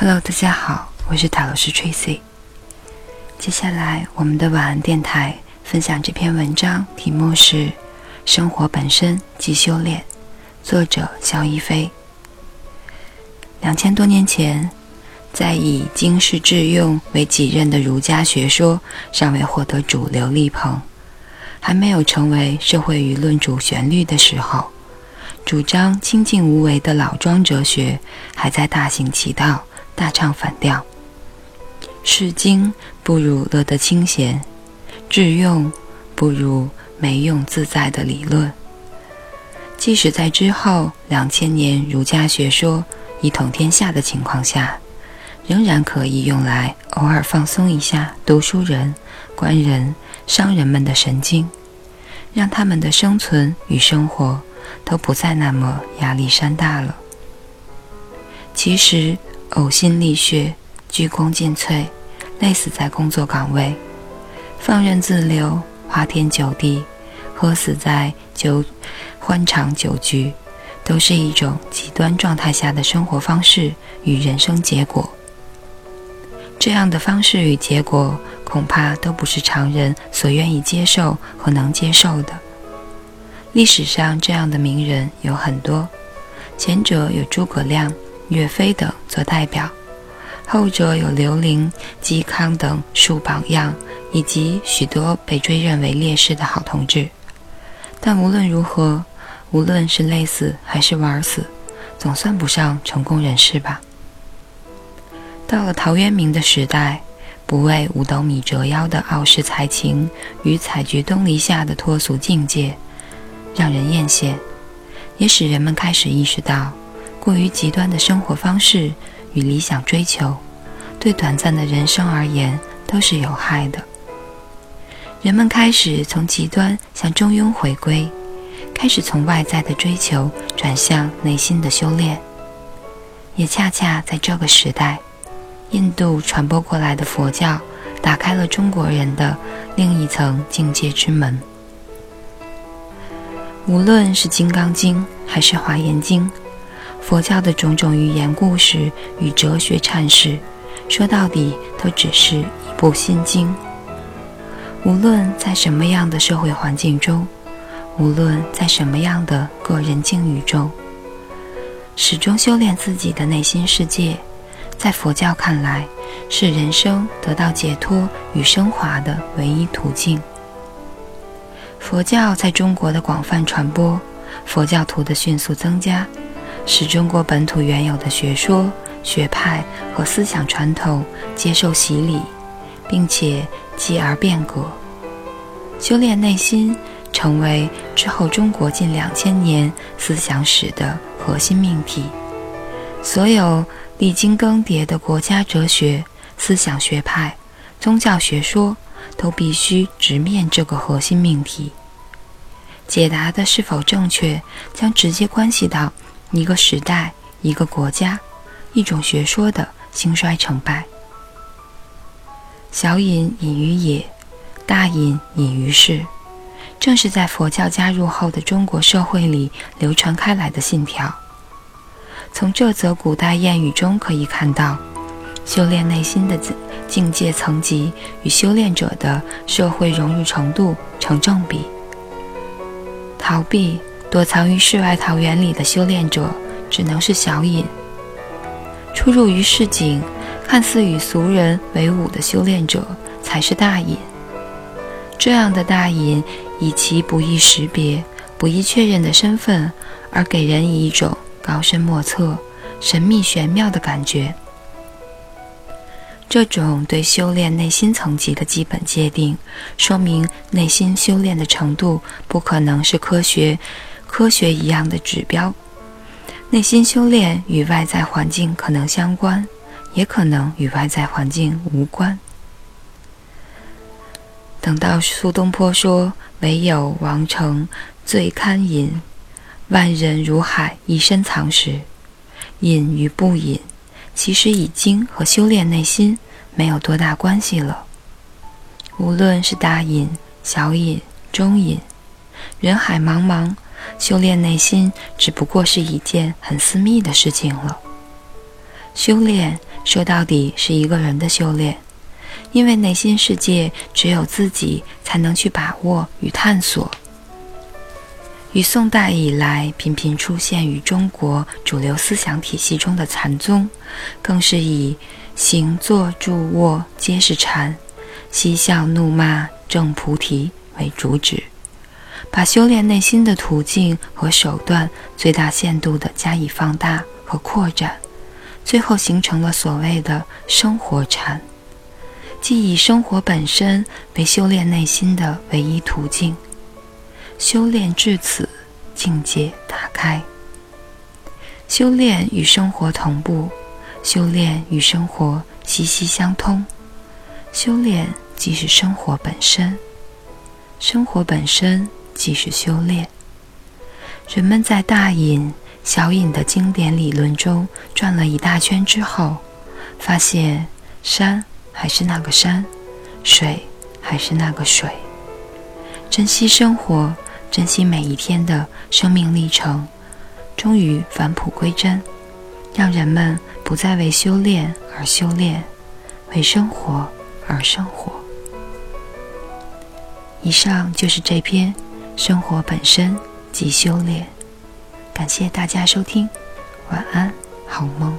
Hello，大家好，我是塔罗师 Tracy。接下来，我们的晚安电台分享这篇文章，题目是《生活本身即修炼》，作者肖一飞。两千多年前，在以经世致用为己任的儒家学说尚未获得主流力捧，还没有成为社会舆论主旋律的时候，主张清净无为的老庄哲学还在大行其道。大唱反调，是经不如乐得清闲，致用不如没用自在的理论。即使在之后两千年儒家学说一统天下的情况下，仍然可以用来偶尔放松一下读书人、官人、商人们的神经，让他们的生存与生活都不再那么压力山大了。其实。呕心沥血，鞠躬尽瘁，累死在工作岗位；放任自流，花天酒地，喝死在酒欢场酒局，都是一种极端状态下的生活方式与人生结果。这样的方式与结果，恐怕都不是常人所愿意接受和能接受的。历史上这样的名人有很多，前者有诸葛亮。岳飞等做代表，后者有刘伶、嵇康等树榜样，以及许多被追认为烈士的好同志。但无论如何，无论是累死还是玩死，总算不上成功人士吧。到了陶渊明的时代，不为五斗米折腰的傲世才情与采菊东篱下的脱俗境界，让人艳羡，也使人们开始意识到。过于极端的生活方式与理想追求，对短暂的人生而言都是有害的。人们开始从极端向中庸回归，开始从外在的追求转向内心的修炼。也恰恰在这个时代，印度传播过来的佛教打开了中国人的另一层境界之门。无论是《金刚经》还是《华严经》。佛教的种种寓言故事与哲学阐释，说到底都只是一部心经。无论在什么样的社会环境中，无论在什么样的个人境遇中，始终修炼自己的内心世界，在佛教看来，是人生得到解脱与升华的唯一途径。佛教在中国的广泛传播，佛教徒的迅速增加。使中国本土原有的学说、学派和思想传统接受洗礼，并且继而变革。修炼内心成为之后中国近两千年思想史的核心命题。所有历经更迭的国家哲学、思想学派、宗教学说都必须直面这个核心命题。解答的是否正确，将直接关系到。一个时代，一个国家，一种学说的兴衰成败。小隐隐于野，大隐隐于市，正是在佛教加入后的中国社会里流传开来的信条。从这则古代谚语中可以看到，修炼内心的境界层级与修炼者的社会荣誉程度成正比。逃避。躲藏于世外桃源里的修炼者，只能是小隐；出入于市井，看似与俗人为伍的修炼者，才是大隐。这样的大隐，以其不易识别、不易确认的身份，而给人以一种高深莫测、神秘玄妙的感觉。这种对修炼内心层级的基本界定，说明内心修炼的程度不可能是科学。科学一样的指标，内心修炼与外在环境可能相关，也可能与外在环境无关。等到苏东坡说“唯有王成最堪隐，万人如海一身藏”时，隐与不隐，其实已经和修炼内心没有多大关系了。无论是大隐、小隐、中隐，人海茫茫。修炼内心只不过是一件很私密的事情了。修炼说到底是一个人的修炼，因为内心世界只有自己才能去把握与探索。与宋代以来频频出现于中国主流思想体系中的禅宗，更是以行坐住卧皆是禅，嬉笑怒骂正菩提为主旨，把修炼内心的途径和手段最大限度地加以放大和扩展，最后形成了所谓的生活禅，即以生活本身为修炼内心的唯一途径。修炼至此，境界打开。修炼与生活同步，修炼与生活息息相通。修炼即是生活本身，生活本身即是修炼。人们在大隐、小隐的经典理论中转了一大圈之后，发现山还是那个山，水还是那个水。珍惜生活。珍惜每一天的生命历程，终于返璞归真，让人们不再为修炼而修炼，为生活而生活。以上就是这篇《生活本身即修炼》，感谢大家收听，晚安，好梦。